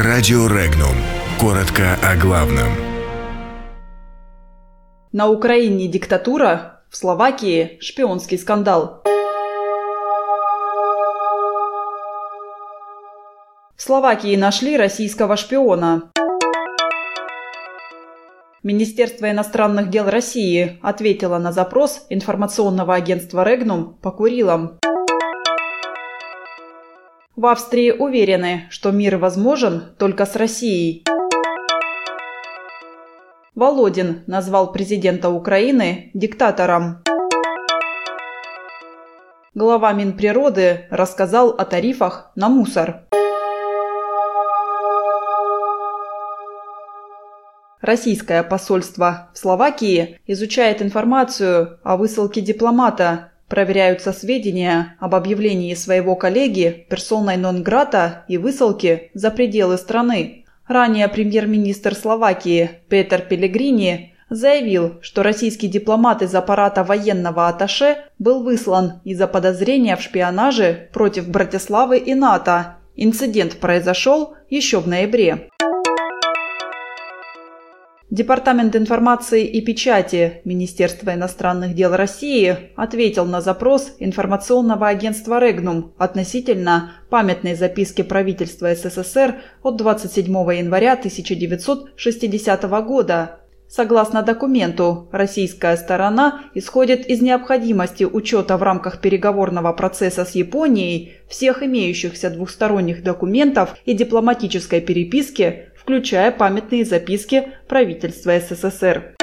Радио Регнум. Коротко о главном. На Украине диктатура, в Словакии шпионский скандал. В Словакии нашли российского шпиона. Министерство иностранных дел России ответило на запрос информационного агентства «Регнум» по Курилам. В Австрии уверены, что мир возможен только с Россией. Володин назвал президента Украины диктатором. Глава Минприроды рассказал о тарифах на мусор. Российское посольство в Словакии изучает информацию о высылке дипломата. Проверяются сведения об объявлении своего коллеги персоной нон-грата и высылке за пределы страны. Ранее премьер-министр Словакии Петер Пелегрини заявил, что российский дипломат из аппарата военного атташе был выслан из-за подозрения в шпионаже против Братиславы и НАТО. Инцидент произошел еще в ноябре. Департамент информации и печати Министерства иностранных дел России ответил на запрос информационного агентства «Регнум» относительно памятной записки правительства СССР от 27 января 1960 года. Согласно документу, российская сторона исходит из необходимости учета в рамках переговорного процесса с Японией всех имеющихся двухсторонних документов и дипломатической переписки включая памятные записки правительства СССР.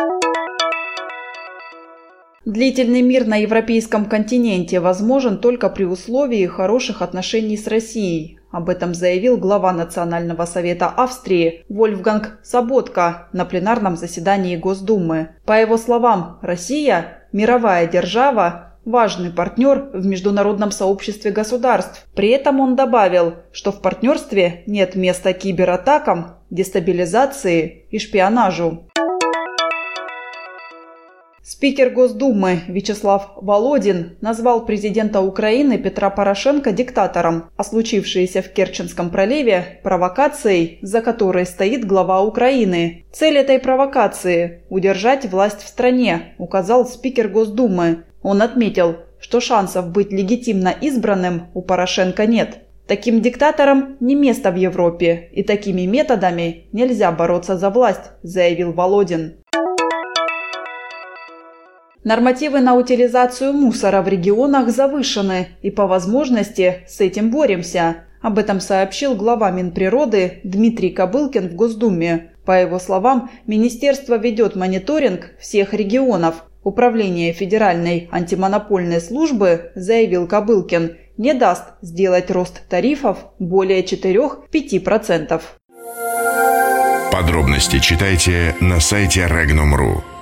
Длительный мир на европейском континенте возможен только при условии хороших отношений с Россией. Об этом заявил глава Национального совета Австрии Вольфганг Саботка на пленарном заседании Госдумы. По его словам, Россия – мировая держава, важный партнер в международном сообществе государств. При этом он добавил, что в партнерстве нет места кибератакам, дестабилизации и шпионажу. Спикер Госдумы Вячеслав Володин назвал президента Украины Петра Порошенко диктатором, а случившееся в Керченском проливе – провокацией, за которой стоит глава Украины. Цель этой провокации – удержать власть в стране, указал спикер Госдумы. Он отметил, что шансов быть легитимно избранным у Порошенко нет. Таким диктаторам не место в Европе, и такими методами нельзя бороться за власть, заявил Володин. Нормативы на утилизацию мусора в регионах завышены, и по возможности с этим боремся. Об этом сообщил глава Минприроды Дмитрий Кобылкин в Госдуме. По его словам, министерство ведет мониторинг всех регионов, Управление Федеральной антимонопольной службы, заявил Кобылкин, не даст сделать рост тарифов более 4-5%. Подробности читайте на сайте Regnum.ru.